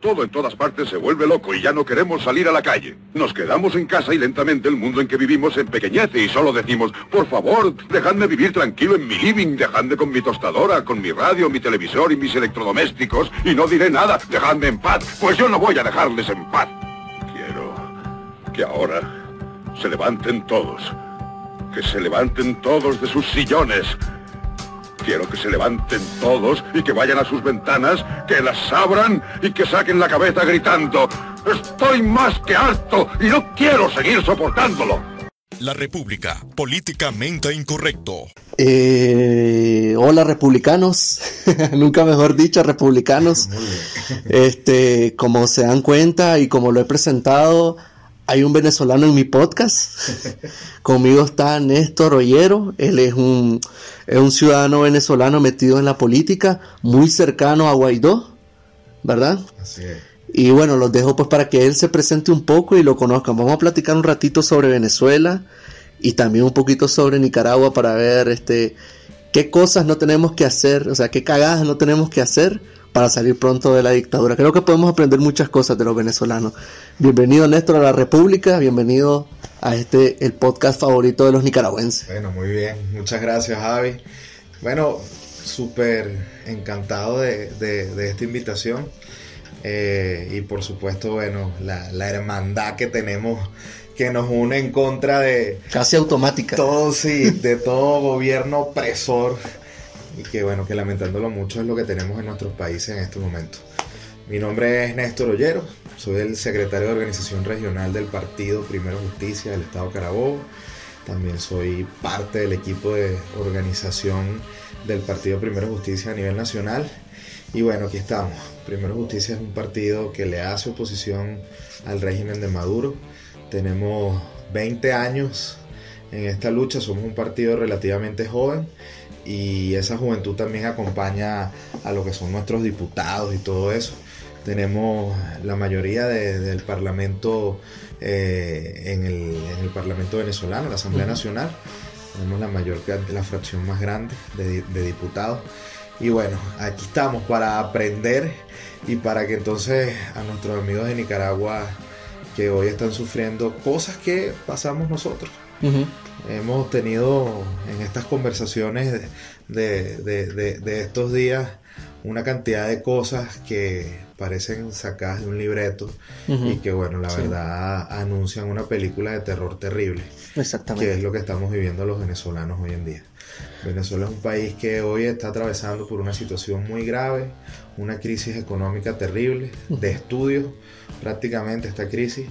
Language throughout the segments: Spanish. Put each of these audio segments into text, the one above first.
Todo en todas partes se vuelve loco y ya no queremos salir a la calle. Nos quedamos en casa y lentamente el mundo en que vivimos empequeñece y solo decimos, por favor, dejadme vivir tranquilo en mi living, dejadme con mi tostadora, con mi radio, mi televisor y mis electrodomésticos y no diré nada, dejadme en paz, pues yo no voy a dejarles en paz. Quiero que ahora se levanten todos, que se levanten todos de sus sillones, Quiero que se levanten todos y que vayan a sus ventanas, que las abran y que saquen la cabeza gritando, estoy más que harto y no quiero seguir soportándolo. La República, políticamente incorrecto. Eh, hola republicanos, nunca mejor dicho republicanos. Este, como se dan cuenta y como lo he presentado, hay un venezolano en mi podcast. Conmigo está Néstor Ollero. Él es un, es un ciudadano venezolano metido en la política, muy cercano a Guaidó, ¿verdad? Así es. Y bueno, los dejo pues para que él se presente un poco y lo conozcan. Vamos a platicar un ratito sobre Venezuela y también un poquito sobre Nicaragua para ver este qué cosas no tenemos que hacer, o sea, qué cagadas no tenemos que hacer para salir pronto de la dictadura. Creo que podemos aprender muchas cosas de los venezolanos. Bienvenido Néstor a la República, bienvenido a este el podcast favorito de los nicaragüenses. Bueno, muy bien, muchas gracias Javi. Bueno, súper encantado de, esta invitación eh, y por supuesto, bueno, la, la hermandad que tenemos que nos une en contra de... Casi automática. Todo, sí, de todo gobierno opresor y que bueno, que lamentándolo mucho es lo que tenemos en nuestros países en este momento. Mi nombre es Néstor Ollero, soy el secretario de organización regional del partido Primero Justicia del Estado Carabobo. También soy parte del equipo de organización del partido Primero Justicia a nivel nacional. Y bueno, aquí estamos. Primero Justicia es un partido que le hace oposición al régimen de Maduro. Tenemos 20 años en esta lucha, somos un partido relativamente joven y esa juventud también acompaña a lo que son nuestros diputados y todo eso. Tenemos la mayoría del Parlamento eh, en, el, Parlamento venezolano, la Asamblea Nacional. Tenemos la mayor, la fracción más grande de, de diputados. Y bueno, aquí estamos para aprender y para que entonces a nuestros amigos de Nicaragua que hoy están sufriendo cosas que pasamos nosotros. Hemos tenido en estas conversaciones de, estos días una cantidad de cosas que parecen sacadas de un libreto y que bueno, la verdad anuncian una película de terror terrible. Exactamente. Que es lo que estamos viviendo los venezolanos hoy en día. Venezuela es un país que hoy está atravesando por una situación muy grave, una crisis económica terrible, de estudios prácticamente esta crisis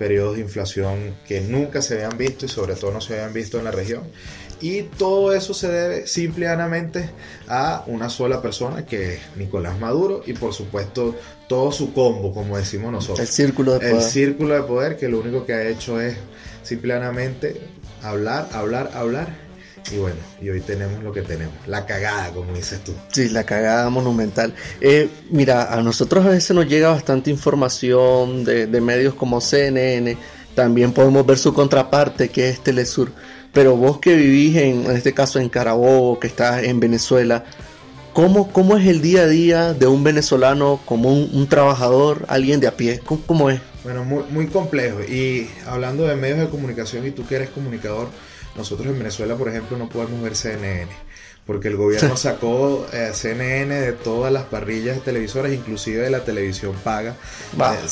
periodos de inflación que nunca se habían visto y sobre todo no se habían visto en la región. Y todo eso se debe simplemente a una sola persona que es Nicolás Maduro y por supuesto todo su combo, como decimos nosotros. El círculo de poder. El círculo de poder que lo único que ha hecho es simplemente hablar, hablar, hablar y bueno, y hoy tenemos lo que tenemos, la cagada, como dices tú. Sí, la cagada monumental. Eh, mira, a nosotros a veces nos llega bastante información de, medios como CNN, también podemos ver su contraparte, que es Telesur. Pero vos que vivís en, en este caso en Carabobo, que estás en Venezuela, ¿cómo, ¿cómo es el día a día de un venezolano como un, trabajador, alguien de a pie? ¿Cómo, cómo es? Bueno, muy, muy complejo. Y hablando de medios de comunicación y tú que eres comunicador, nosotros en Venezuela, por ejemplo, no podemos ver CNN, porque el gobierno sacó eh, CNN de todas las parrillas de televisoras, inclusive de la televisión paga,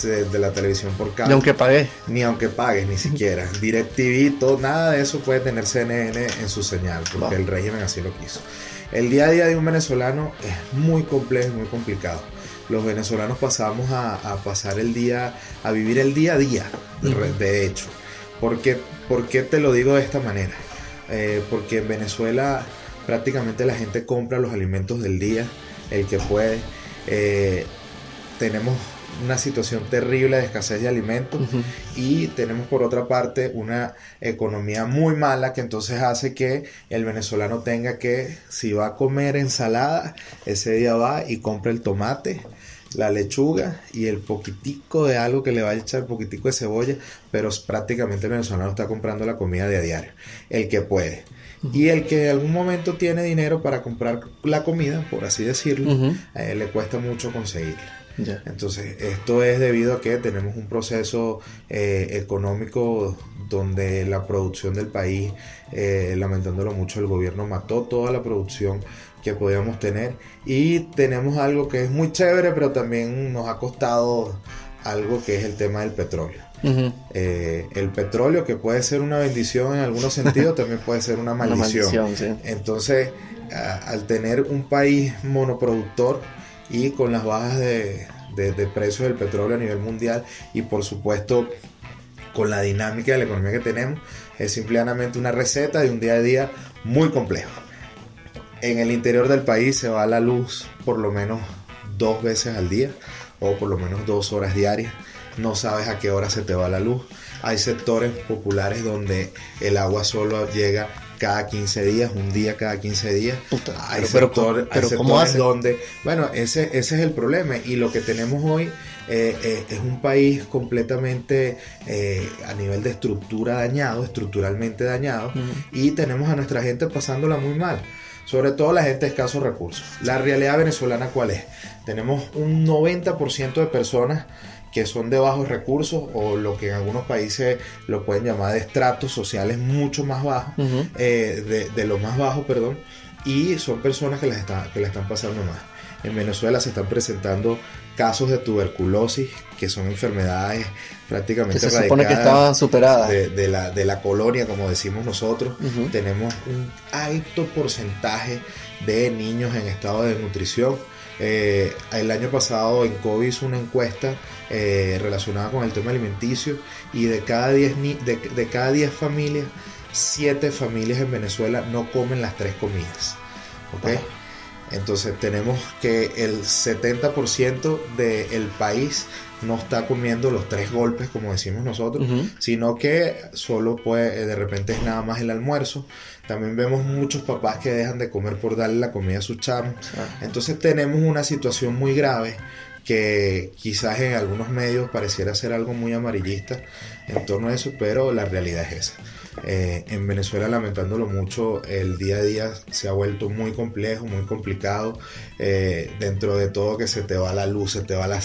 de, la televisión por cable. Ni aunque pagues. Ni aunque pagues, ni siquiera. DirecTV, todo, nada de eso puede tener CNN en su señal, porque el régimen así lo quiso. El día a día de un venezolano es muy complejo, muy complicado los venezolanos pasamos a, pasar el día, a vivir el día a día, de hecho. Porque ¿Por qué te lo digo de esta manera? Eh, porque en Venezuela prácticamente la gente compra los alimentos del día, el que puede. Eh, tenemos una situación terrible de escasez de alimentos y tenemos por otra parte una economía muy mala que entonces hace que el venezolano tenga que, si va a comer ensalada, ese día va y compra el tomate, la lechuga y el poquitico de algo que le va a echar, poquitico de cebolla, pero prácticamente el venezolano está comprando la comida de a diario, el que puede. Y el que en algún momento tiene dinero para comprar la comida, por así decirlo, le cuesta mucho conseguirla. Entonces, esto es debido a que tenemos un proceso eh, económico donde la producción del país, eh, lamentándolo mucho, el gobierno mató toda la producción que podíamos tener y tenemos algo que es muy chévere, pero también nos ha costado algo que es el tema del petróleo. Eh, el petróleo, que puede ser una bendición en algunos sentidos, también puede ser una maldición. Entonces, al tener un país monoproductor y con las bajas de, de, precios del petróleo a nivel mundial y por supuesto con la dinámica de la economía que tenemos, es simplemente una receta de un día a día muy complejo. En el interior del país se va la luz por lo menos dos veces al día o por lo menos dos horas diarias. No sabes a qué hora se te va la luz. Hay sectores populares donde el agua solo llega cada 15 días, un día cada 15 días. hay pero, sectores ¿cómo hace? donde, bueno, ese, ese es el problema y lo que tenemos hoy eh, eh, es un país completamente eh, a nivel de estructura dañado, estructuralmente dañado y tenemos a nuestra gente pasándola muy mal sobre todo la gente de escasos recursos. La realidad venezolana cuál es? Tenemos un 90% de personas que son de bajos recursos o lo que en algunos países lo pueden llamar de estratos sociales mucho más bajos, eh, de, lo más bajo, perdón, y son personas que las, que la están pasando más. En Venezuela se están presentando casos de tuberculosis, que son enfermedades prácticamente que se supone que estaban superadas. De, la, de la colonia, como decimos nosotros. Tenemos un alto porcentaje de niños en estado de nutrición. Eh, el año pasado en COVID hizo una encuesta eh, relacionada con el tema alimenticio y de cada 10 de, cada 10 familias, 7 familias en Venezuela no comen las tres comidas. ¿okay? Entonces tenemos que el 70% del país no está comiendo los tres golpes, como decimos nosotros, sino que solo puede, de repente es nada más el almuerzo. También vemos muchos papás que dejan de comer por darle la comida a sus chamos. Entonces tenemos una situación muy grave que quizás en algunos medios pareciera ser algo muy amarillista en torno a eso, pero la realidad es esa. Eh, en Venezuela, lamentándolo mucho, el día a día se ha vuelto muy complejo, muy complicado. Eh, dentro de todo que se te va la luz, se te va la,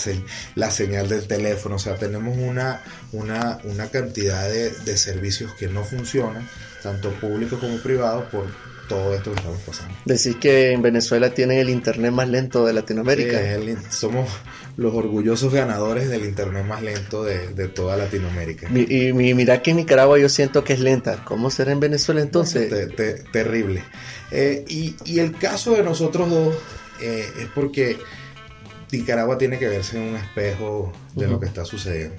la señal del teléfono. O sea, tenemos una, una, una cantidad de, de servicios que no funcionan, tanto públicos como privados, por todo esto que estamos pasando. Decís que en Venezuela tienen el internet más lento de Latinoamérica. somos los orgullosos ganadores del internet más lento de, toda Latinoamérica. y, mira que en Nicaragua yo siento que es lenta. ¿Cómo será en Venezuela entonces? terrible. Eh, y, el caso de nosotros dos eh, es porque Nicaragua tiene que verse en un espejo de lo que está sucediendo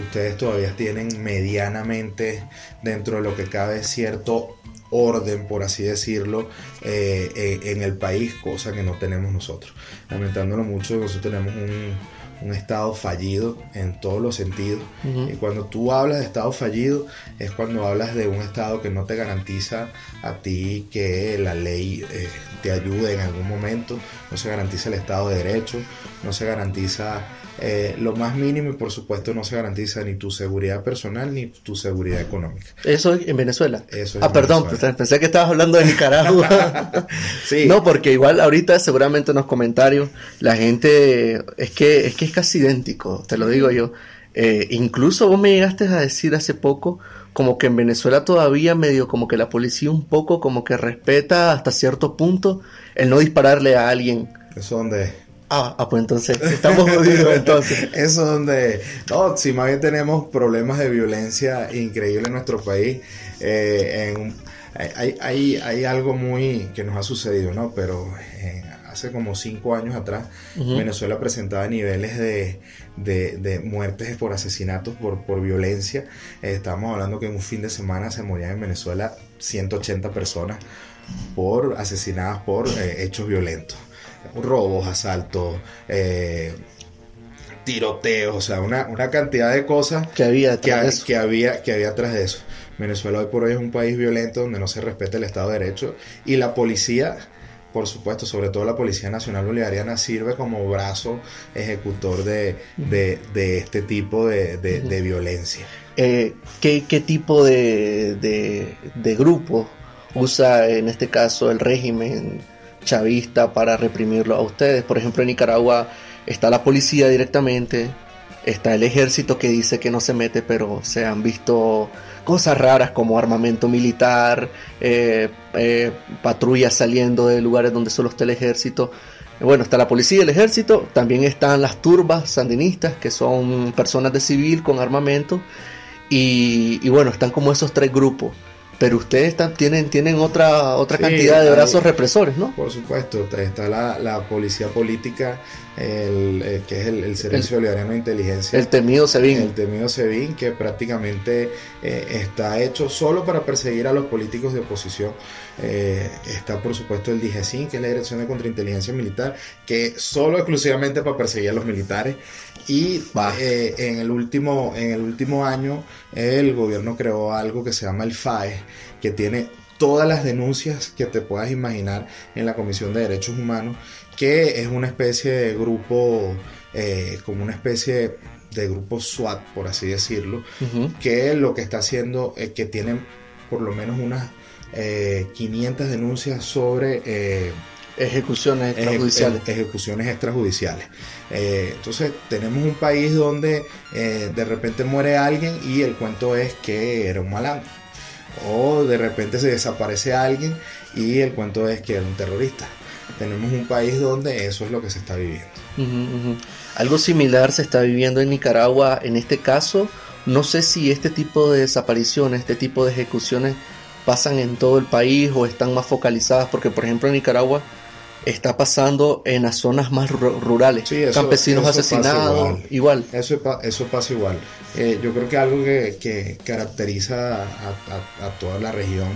ustedes todavía tienen medianamente dentro de lo que cabe cierto orden, por así decirlo, eh, eh, en el país, cosa que no tenemos nosotros. Lamentándolo mucho, nosotros tenemos un, estado fallido en todos los sentidos. Y cuando tú hablas de estado fallido, es cuando hablas de un estado que no te garantiza a ti que la ley eh, te ayude en algún momento, no se garantiza el estado de derecho, no se garantiza eh, lo más mínimo y por supuesto no se garantiza ni tu seguridad personal ni tu seguridad económica. Eso en Venezuela. Eso ah, perdón, pensé que estabas hablando de Nicaragua. sí. No, porque igual ahorita seguramente en los comentarios la gente es que es que es casi idéntico, te lo digo yo. Eh, incluso vos me llegaste a decir hace poco como que en Venezuela todavía medio como que la policía un poco como que respeta hasta cierto punto el no dispararle a alguien. ¿Eso dónde Ah, ah, pues entonces estamos jodidos entonces. Eso es donde, no, si más bien tenemos problemas de violencia increíble en nuestro país. Eh, hay, hay, hay, algo muy que nos ha sucedido, ¿no? Pero eh, hace como cinco años atrás, Venezuela presentaba niveles de, de, muertes por asesinatos, por, por violencia. Eh, estábamos hablando que en un fin de semana se morían en Venezuela 180 personas por asesinadas por hechos violentos robos, asaltos, eh, tiroteos, o sea, una, cantidad de cosas que había, que, que, había que había atrás de eso. Venezuela hoy por hoy es un país violento donde no se respeta el Estado de Derecho y la policía, por supuesto, sobre todo la Policía Nacional Bolivariana, sirve como brazo ejecutor de, este tipo de, violencia. Eh, ¿qué, tipo de, de grupo usa en este caso el régimen? Chavista para reprimirlo a ustedes. Por ejemplo, en Nicaragua está la policía directamente, está el ejército que dice que no se mete, pero se han visto cosas raras como armamento militar, eh, eh, patrullas saliendo de lugares donde solo está el ejército. Bueno, está la policía y el ejército, también están las turbas sandinistas, que son personas de civil con armamento, y, y bueno, están como esos tres grupos. Pero ustedes tienen, tienen otra, otra cantidad de brazos represores, ¿no? Por supuesto, está la, la policía política, el, que es el, Servicio Bolivariano de Inteligencia. El temido SEBIN. El temido SEBIN, que prácticamente eh, está hecho solo para perseguir a los políticos de oposición. Eh, está, por supuesto, el DIGESIN, que es la Dirección de Contrainteligencia Militar, que solo exclusivamente para perseguir a los militares. Y eh, en, el último, en el último año, el gobierno creó algo que se llama el FAE, que tiene todas las denuncias que te puedas imaginar en la Comisión de Derechos Humanos, que es una especie de grupo, eh, como una especie de grupo SWAT, por así decirlo, que lo que está haciendo es que tienen por lo menos unas 500 eh, denuncias sobre... Ejecuciones extrajudiciales. ejecuciones extrajudiciales. Eh, entonces tenemos un país donde eh, de repente muere alguien y el cuento es que era un malandro. O de repente se desaparece alguien y el cuento es que era un terrorista. Tenemos un país donde eso es lo que se está viviendo. Algo similar se está viviendo en Nicaragua en este caso. No sé si este tipo de desapariciones, este tipo de ejecuciones pasan en todo el país o están más focalizadas, porque por ejemplo en Nicaragua está pasando en las zonas más rurales. Campesinos asesinados, igual. Eso, eso pasa igual. Eh, yo creo que algo que, caracteriza a, toda la región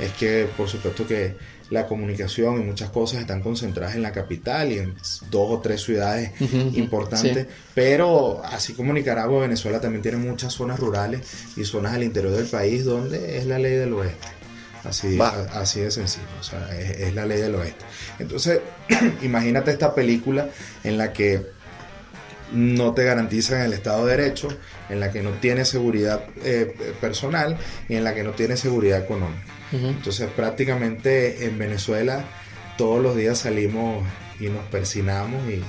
es que, por supuesto, que la comunicación y muchas cosas están concentradas en la capital y en dos o tres ciudades importantes, pero así como Nicaragua, Venezuela también tiene muchas zonas rurales y zonas al interior del país donde es la ley del oeste. Así, así de sencillo, o sea, es, la ley del oeste. Entonces, imagínate esta película en la que no te garantizan el Estado de Derecho, en la que no tienes seguridad eh, personal y en la que no tienes seguridad económica. Entonces, prácticamente en Venezuela todos los días salimos y nos persinamos y,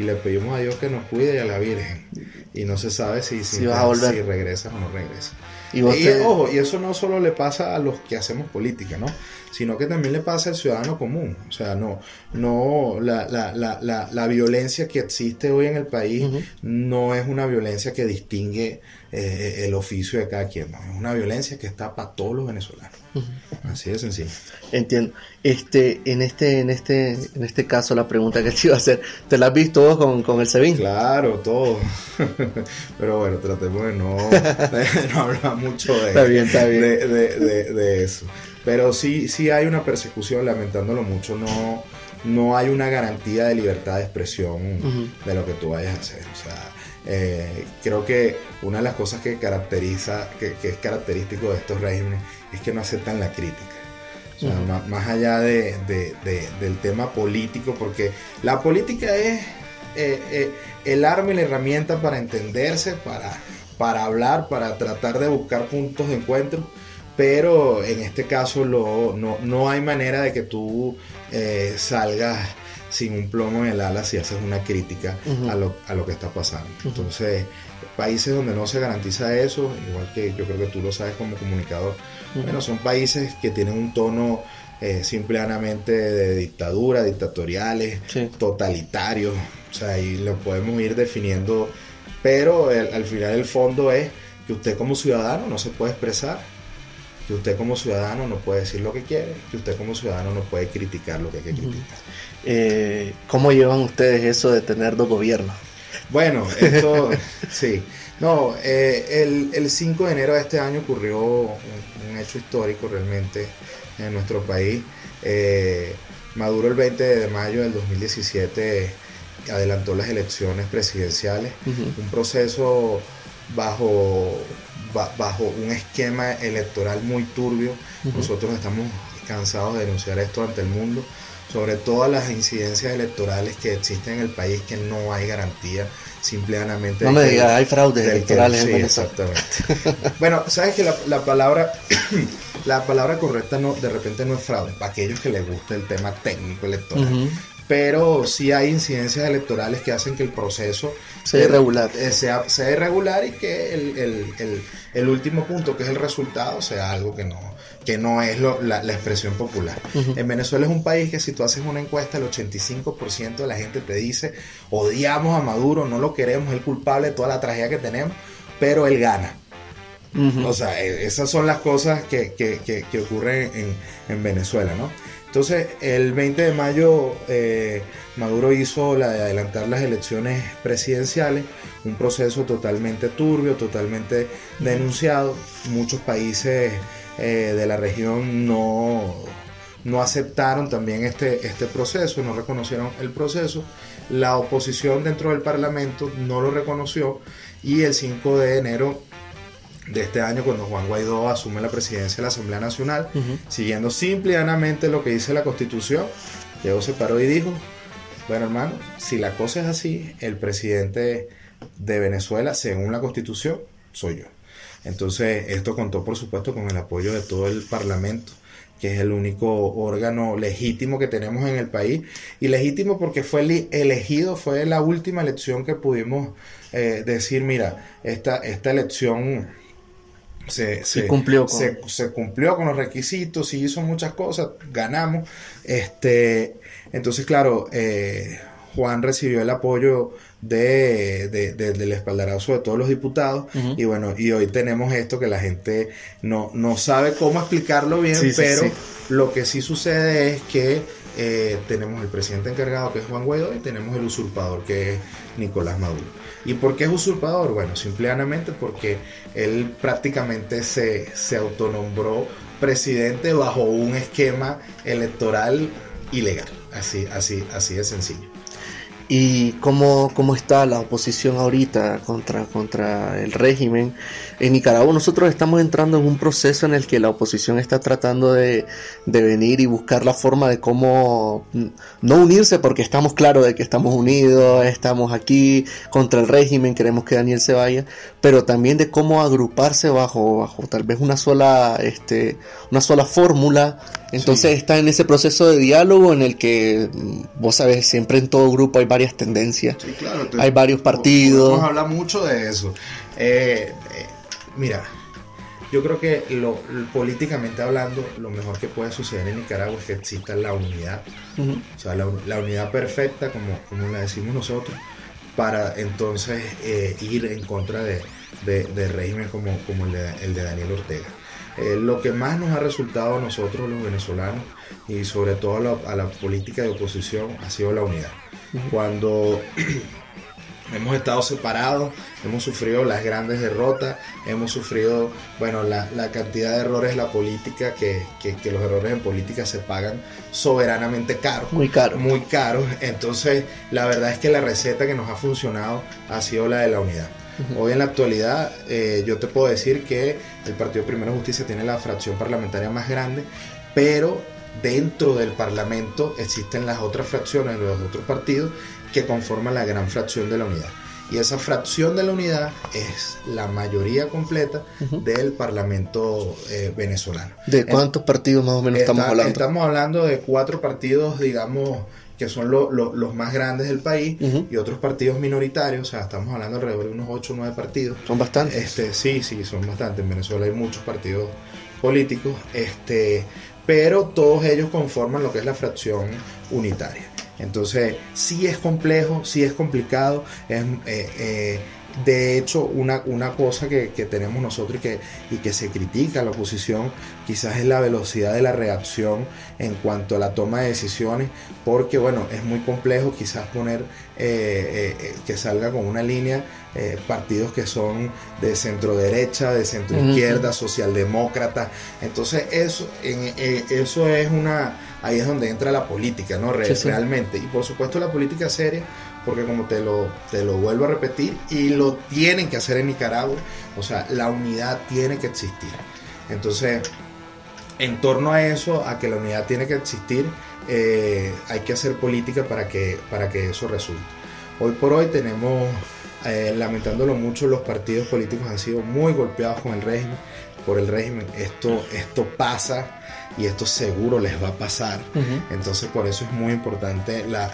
le pedimos a Dios que nos cuide y a la Virgen. Y no se sabe si, si, si, si regresas o no regresas. Y, ojo, y eso no solo le pasa a los que hacemos política, ¿no? Sino que también le pasa al ciudadano común. O sea, no, no, la, la, la, la violencia que existe hoy en el país no es una violencia que distingue eh, el oficio de cada quien, Es una violencia que está para todos los venezolanos. Así de sencillo. Entiendo. Este, en este, en este, en este caso, la pregunta que te iba a hacer, ¿te la has visto vos con, con el SEBIN? Claro, todo. Pero bueno, tratemos de no, no hablar mucho de, De, eso. Pero sí, sí hay una persecución, lamentándolo mucho, no, no hay una garantía de libertad de expresión de lo que tú vayas a hacer. O sea, eh, creo que una de las cosas que caracteriza, que, es característico de estos regímenes, es que no aceptan la crítica. más, allá de, del tema político, porque la política es eh, eh, el arma y la herramienta para entenderse, para, para hablar, para tratar de buscar puntos de encuentro, pero en este caso no, no, hay manera de que tú salgas sin un plomo en el ala si haces una crítica a, lo, a, lo, que está pasando. Entonces, países donde no se garantiza eso, igual que yo creo que tú lo sabes como comunicador, bueno, son países que tienen un tono eh, simplemente de dictadura, dictatoriales, totalitarios, o sea, ahí lo podemos ir definiendo, pero al final el fondo es que usted como ciudadano no se puede expresar, que usted como ciudadano no puede decir lo que quiere, que usted como ciudadano no puede criticar lo que hay que criticar. Eh, ¿Cómo llevan ustedes eso de tener dos gobiernos? Bueno, esto sí. No, eh, el, 5 de enero de este año ocurrió un, hecho histórico realmente en nuestro país. Eh, Maduro el 20 de mayo del 2017 adelantó las elecciones presidenciales, un proceso bajo, bajo un esquema electoral muy turbio. Nosotros estamos cansados de denunciar esto ante el mundo sobre todas las incidencias electorales que existen en el país que no hay garantía simplemente no me digas hay fraudes electorales sí, exactamente. Bueno sabes que la, palabra la palabra correcta no de repente no es fraude para aquellos que les gusta el tema técnico electoral pero sí hay incidencias electorales que hacen que el proceso sea irregular. Eh, sea, sea, irregular y que el, el, el, último punto, que es el resultado, sea algo que no, que no es la, la, expresión popular. En Venezuela es un país que si tú haces una encuesta, el 85% de la gente te dice, odiamos a Maduro, no lo queremos, es el culpable de toda la tragedia que tenemos, pero él gana. O sea, e, esas son las cosas que, que, que, ocurren en, en Venezuela, ¿no? Entonces, el 20 de mayo eh, Maduro hizo la de adelantar las elecciones presidenciales, un proceso totalmente turbio, totalmente denunciado. Muchos países eh, de la región no, no aceptaron también este, este proceso, no reconocieron el proceso. La oposición dentro del Parlamento no lo reconoció y el 5 de enero de este año cuando Juan Guaidó asume la presidencia de la Asamblea Nacional, siguiendo simplemente lo que dice la Constitución, Diego se paró y dijo, bueno hermano, si la cosa es así, el presidente de Venezuela, según la Constitución, soy yo. Entonces, esto contó por supuesto con el apoyo de todo el Parlamento que es el único órgano legítimo que tenemos en el país. Y legítimo porque fue elegido, fue la última elección que pudimos eh, decir, mira, esta, esta elección se, cumplió con... Se, cumplió con los requisitos, y hizo muchas cosas, ganamos. Este, entonces, claro, eh, Juan recibió el apoyo de, del espaldarazo de todos los diputados. Y bueno, y hoy tenemos esto que la gente no, no sabe cómo explicarlo bien, pero lo que sí sucede es que eh, tenemos el presidente encargado que es Juan Guaidó y tenemos el usurpador que es Nicolás Maduro. ¿Y por qué es usurpador? Bueno, simplemente porque él prácticamente se, se autonombró presidente bajo un esquema electoral ilegal. Así, así, así de sencillo. ¿Y cómo, cómo está la oposición ahorita contra, contra el régimen? En Nicaragua nosotros estamos entrando en un proceso en el que la oposición está tratando de, venir y buscar la forma de cómo no unirse porque estamos claros de que estamos unidos, estamos aquí contra el régimen, queremos que Daniel se vaya, pero también de cómo agruparse bajo, bajo tal vez una sola, este, una sola fórmula. Entonces está en ese proceso de diálogo en el que, vos sabes, siempre en todo grupo hay varias tendencias, hay varios partidos. Vamos a hablar mucho de eso. Eh, eh, Mira, yo creo que lo, políticamente hablando, lo mejor que puede suceder en Nicaragua es que exista la unidad, o sea, la, unidad perfecta, como, como la decimos nosotros, para entonces eh, ir en contra de, de, régimen como, como el, de, Daniel Ortega. Eh, lo que más nos ha resultado a nosotros los venezolanos y sobre todo a la, a la política de oposición ha sido la unidad. Cuando hemos estado separados, hemos sufrido las grandes derrotas, hemos sufrido, bueno, la, cantidad de errores en la política, que, los errores en política se pagan soberanamente caros. Muy caro. Muy caros. Entonces, la verdad es que la receta que nos ha funcionado ha sido la de la unidad. Hoy en la actualidad eh, yo te puedo decir que el Partido Primero Justicia tiene la fracción parlamentaria más grande, pero dentro del Parlamento existen las otras fracciones de los otros partidos que conforman la gran fracción de la unidad. Y esa fracción de la unidad es la mayoría completa del Parlamento eh, venezolano. ¿De cuántos partidos más o menos estamos hablando? Estamos hablando de cuatro partidos, digamos, que son los más grandes del país y otros partidos minoritarios, o sea, estamos hablando alrededor de unos 8 o 9 partidos. Son bastantes. Este, sí, sí, son bastantes. En Venezuela hay muchos partidos políticos, este, pero todos ellos conforman lo que es la fracción unitaria. Entonces, sí es complejo, sí es complicado. Es, eh, eh, de hecho, una, una cosa que, tenemos nosotros y que, y que se critica a la oposición quizás es la velocidad de la reacción en cuanto a la toma de decisiones, porque bueno, es muy complejo quizás poner eh, que salga con una línea partidos que son de centro derecha, de centro izquierda, socialdemócrata. Entonces, eso, en, eso es una ahí es donde entra la política, ¿no? Realmente. Y por supuesto la política seria, porque como te lo, te lo vuelvo a repetir, y lo tienen que hacer en Nicaragua, o sea, la unidad tiene que existir. Entonces, en torno a eso, a que la unidad tiene que existir, eh, hay que hacer política para que, para que eso resulte. Hoy por hoy tenemos, eh, lamentándolo mucho, los partidos políticos han sido muy golpeados con el régimen, por el régimen. Esto, esto pasa y esto seguro les va a pasar. Entonces por eso es muy importante la,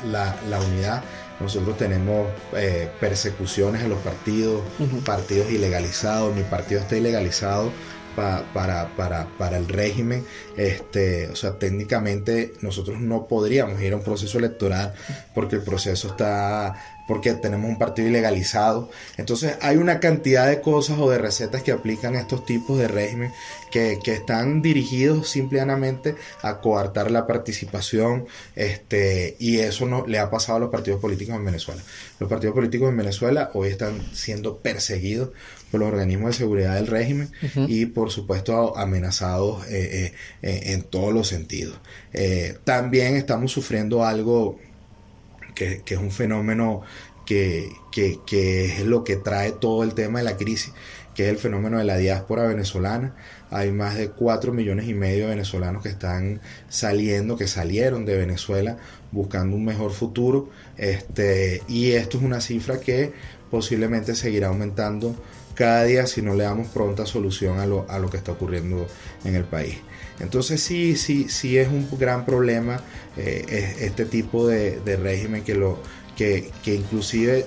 unidad. Nosotros tenemos eh, persecuciones en los partidos, partidos ilegalizados, mi partido está ilegalizado para, el régimen. Este, o sea, técnicamente nosotros no podríamos ir a un proceso electoral porque el proceso está porque tenemos un partido ilegalizado. Entonces hay una cantidad de cosas o de recetas que aplican estos tipos de régimen que, están dirigidos simplemente a coartar la participación este, y eso no le ha pasado a los partidos políticos en Venezuela. Los partidos políticos en Venezuela hoy están siendo perseguidos por los organismos de seguridad del régimen y por supuesto amenazados eh, eh, en todos los sentidos. Eh, también estamos sufriendo algo que, es un fenómeno que, es lo que trae todo el tema de la crisis, que es el fenómeno de la diáspora venezolana. Hay más de 4 millones y medio de venezolanos que están saliendo, que salieron de Venezuela buscando un mejor futuro. Este, y esto es una cifra que posiblemente seguirá aumentando cada día si no le damos pronta solución a lo, a lo que está ocurriendo en el país. Entonces sí, sí, sí es un gran problema eh, este tipo de, régimen que, lo, que, que inclusive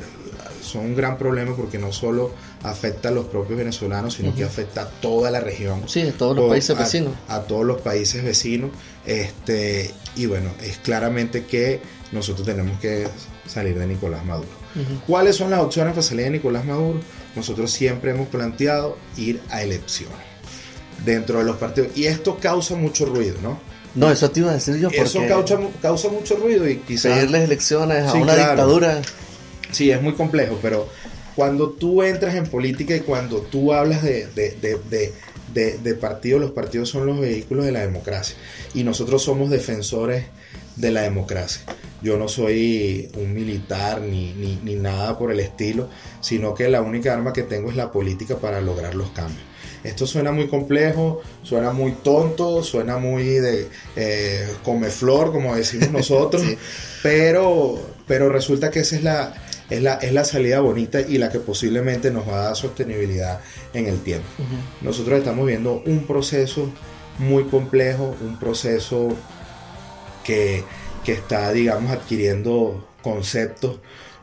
son un gran problema porque no solo afecta a los propios venezolanos, sino que afecta a toda la región. Sí, a todos los países vecinos. A todos los países vecinos. Este, y bueno, es claramente que nosotros tenemos que salir de Nicolás Maduro. ¿Cuáles son las opciones para salir de Nicolás Maduro? Nosotros siempre hemos planteado ir a elecciones dentro de los partidos. Y esto causa mucho ruido, ¿no? No, eso te iba a decir yo. Porque eso causa, causa mucho ruido y quizás... Pedirles elecciones a una dictadura. Sí, es muy complejo, pero cuando tú entras en política y cuando tú hablas de, de, partidos, los partidos son los vehículos de la democracia. Y nosotros somos defensores de la democracia. Yo no soy un militar ni, ni, ni nada por el estilo, sino que la única arma que tengo es la política para lograr los cambios. Esto suena muy complejo, suena muy tonto, suena muy de eh, flor, como decimos nosotros, pero, pero resulta que esa es la, es la, es la salida bonita y la que posiblemente nos va a dar sostenibilidad en el tiempo. Nosotros estamos viendo un proceso muy complejo, un proceso que, que está, digamos, adquiriendo conceptos.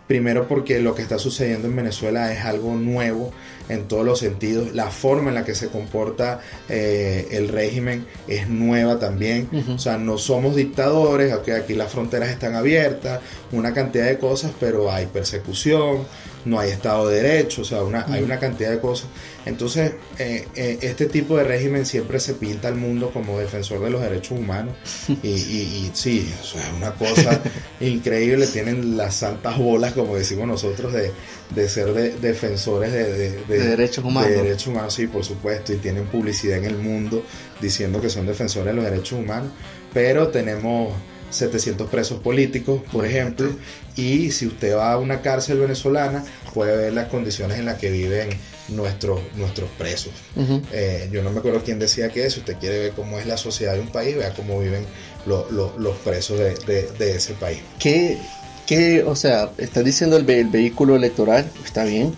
Primero porque lo que está sucediendo en Venezuela es algo nuevo, en todos los sentidos. La forma en la que se comporta eh, el régimen es nueva también. O sea, no somos dictadores, aunque aquí las fronteras están abiertas, una cantidad de cosas, pero hay persecución, no hay Estado de Derecho, o sea, una, hay una cantidad de cosas. Entonces, eh, eh, este tipo de régimen siempre se pinta al mundo como defensor de los derechos humanos. Y, y, sí, es una cosa increíble. Tienen las santas bolas, como decimos nosotros, de, ser defensores de, derechos humanos. De derechos humanos, sí, por supuesto. Y tienen publicidad en el mundo diciendo que son defensores de los derechos humanos. Pero tenemos 700 presos políticos, por ejemplo, y si usted va a una cárcel venezolana, puede ver las condiciones en las que viven nuestros, nuestros presos. Eh, yo no me acuerdo quién decía que si usted quiere ver cómo es la sociedad de un país, vea cómo viven los presos de, ese país. ¿Qué, qué, o sea, está diciendo el, vehículo electoral, está bien,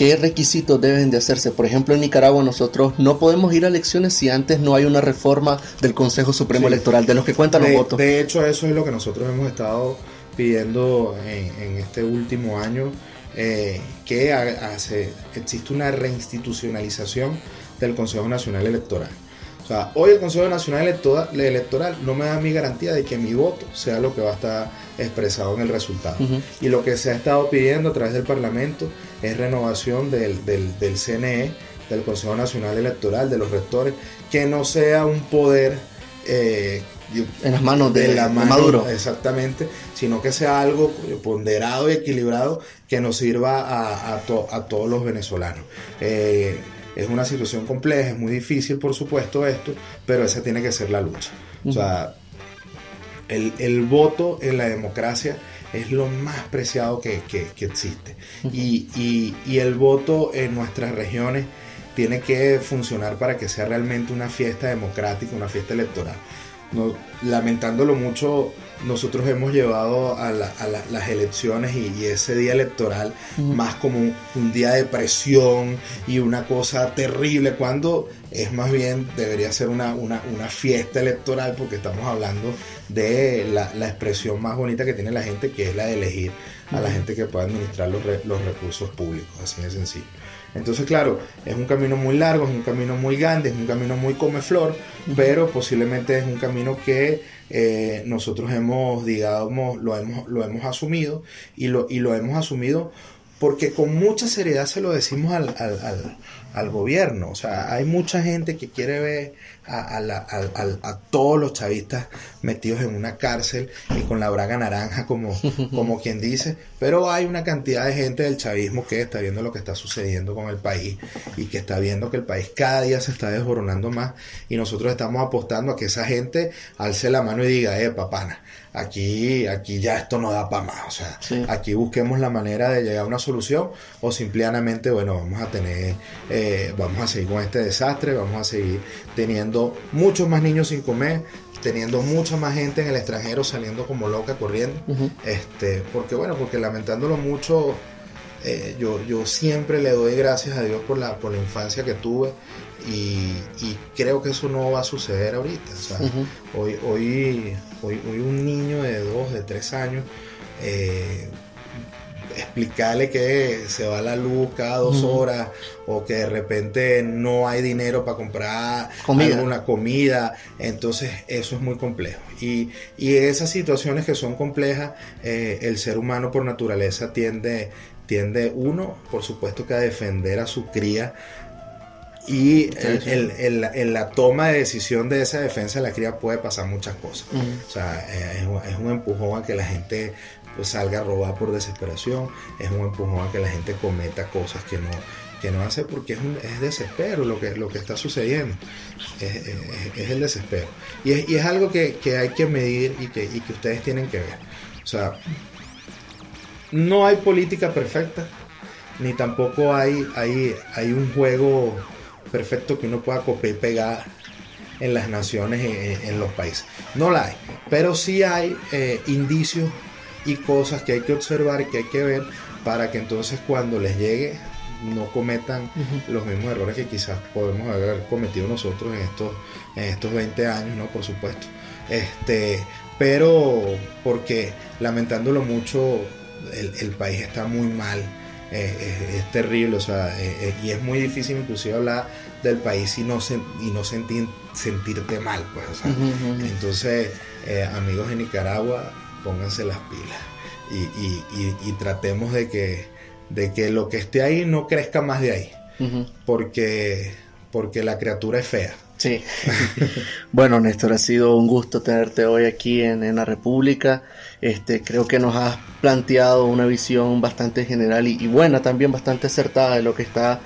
¿Qué requisitos deben de hacerse? Por ejemplo, en Nicaragua nosotros no podemos ir a elecciones si antes no hay una reforma del Consejo Supremo Electoral, de los que cuentan los votos. De hecho, eso es lo que nosotros hemos estado pidiendo en, este último año, eh, que hace, existe una reinstitucionalización del Consejo Nacional Electoral. Sea, hoy el Consejo Nacional Electoral, no me da mi garantía de que mi voto sea lo que va a estar expresado en el resultado. Y lo que se ha estado pidiendo a través del Parlamento es renovación del, del, CNE, del Consejo Nacional Electoral, de los rectores, que no sea un poder eh, en las manos de, la Maduro. Exactamente, sino que sea algo ponderado y equilibrado que nos sirva a, a, todos los venezolanos. Eh, es una situación compleja, es muy difícil, por supuesto, esto, pero esa tiene que ser la lucha. O sea, el, el voto en la democracia es lo más preciado que, existe. Y, el voto en nuestras regiones tiene que funcionar para que sea realmente una fiesta democrática, una fiesta electoral. Lamentándolo mucho, nosotros hemos llevado a, las elecciones y, ese día electoral más como un, día de presión y una cosa terrible, cuando es más bien debería ser una, fiesta electoral porque estamos hablando de la, expresión más bonita que tiene la gente, que es la de elegir a la gente que pueda administrar los, los recursos públicos, así de sencillo. Entonces, claro, es un camino muy largo, es un camino muy grande, es un camino muy come flor, pero posiblemente es un camino que eh, nosotros hemos, digamos, lo hemos, lo hemos asumido y lo, y lo hemos asumido porque con mucha seriedad se lo decimos al, al, al, gobierno. O sea, hay mucha gente que quiere ver a, a, todos los chavistas metidos en una cárcel y con la braga naranja, como, como quien dice, pero hay una cantidad de gente del chavismo que está viendo lo que está sucediendo con el país y que está viendo que el país cada día se está desboronando más y nosotros estamos apostando a que esa gente alce la mano y diga, eh, papana, aquí, aquí ya esto no da para más. O sea, aquí busquemos la manera de llegar a una solución o simplemente, bueno, vamos a tener, eh, vamos a seguir con este desastre, vamos a seguir teniendo muchos más niños sin comer, teniendo mucha más gente en el extranjero saliendo como loca corriendo. este, porque bueno, porque lamentándolo mucho, eh, yo, yo siempre le doy gracias a Dios por la, por la infancia que tuve y, creo que eso no va a suceder ahorita. hoy, hoy, hoy, hoy, un niño de dos, de tres años, eh, explicarle que se va la luz cada dos horas o que de repente no hay dinero para comprar alguna comida, entonces eso es muy complejo. Y, y esas situaciones que son complejas, eh, el ser humano por naturaleza tiende, tiende, uno, por supuesto que a defender a su cría y en, la toma de decisión de esa defensa de la cría puede pasar muchas cosas. O sea, eh, es, un empujón a que la gente pues, salga a robar por desesperación, es un empujón a que la gente cometa cosas que no, que no hace porque es, un, es desespero lo que, lo que está sucediendo. Es, el desespero. Y es, y es algo que, hay que medir y que, y que ustedes tienen que ver. O sea, no hay política perfecta, ni tampoco hay, hay, hay un juego perfecto que uno pueda copiar y pegar en las naciones, en, los países. No la hay, pero sí hay eh, indicios y cosas que hay que observar y que hay que ver para que entonces cuando les llegue no cometan los mismos errores que quizás podemos haber cometido nosotros en estos, en estos 20 años, ¿no? Por supuesto. Este, pero porque lamentándolo mucho, el, el país está muy mal es, terrible, o sea, y es muy difícil inclusive hablar del país y no, y no sentir, sentirte mal, pues, o sea, entonces, eh, amigos de Nicaragua, pónganse las pilas y, y, tratemos de que, de que lo que esté ahí no crezca más de ahí, porque, porque la criatura es fea. Sí. bueno, Néstor, ha sido un gusto tenerte hoy aquí en, en, la República. Este, creo que nos has planteado una visión bastante general y, y buena, también bastante acertada de lo que está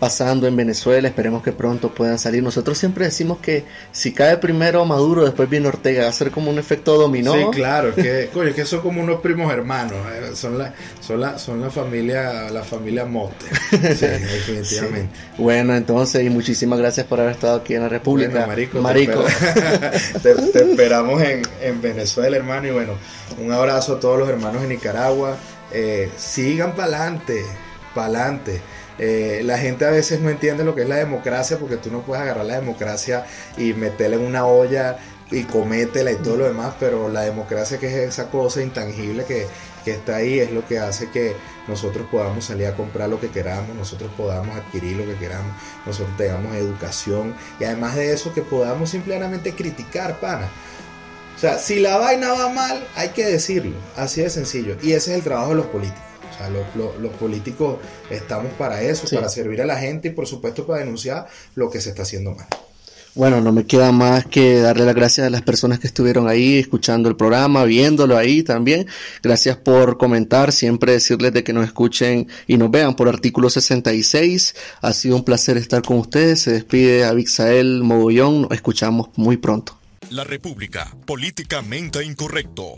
pasando en Venezuela. Esperemos que pronto puedan salir. Nosotros siempre decimos que si cae primero Maduro, después viene Ortega. Va a ser como un efecto dominó. Sí, claro. Es que, coño, es que son como unos primos hermanos. Eh, son, la, son, la, son la familia la familia Mote. Sí, definitivamente. Bueno, entonces, y muchísimas gracias por haber estado aquí en la República. marico. marico. Te, esperamos en, en, Venezuela, hermano. Y bueno, un abrazo a todos los hermanos de Nicaragua. Eh, sigan para adelante, para adelante. Eh, la gente a veces no entiende lo que es la democracia porque tú no puedes agarrar la democracia y meterla en una olla y cométela y todo lo demás, pero la democracia que es esa cosa intangible que, está ahí es lo que hace que nosotros podamos salir a comprar lo que queramos, nosotros podamos adquirir lo que queramos, nosotros tengamos educación y además de eso que podamos simplemente criticar, pana. O sea, si la vaina va mal, hay que decirlo, así de sencillo. Y ese es el trabajo de los políticos los, políticos estamos para eso, para servir a la gente y por supuesto para denunciar lo que se está haciendo mal. Bueno, no me queda más que darle las gracias a las personas que estuvieron ahí escuchando el programa, viéndolo ahí también. Gracias por comentar, siempre decirles de que nos escuchen y nos vean por artículo 66. Ha sido un placer estar con ustedes. Se despide Abixael Mogollón. Nos escuchamos muy pronto. La República, políticamente incorrecto.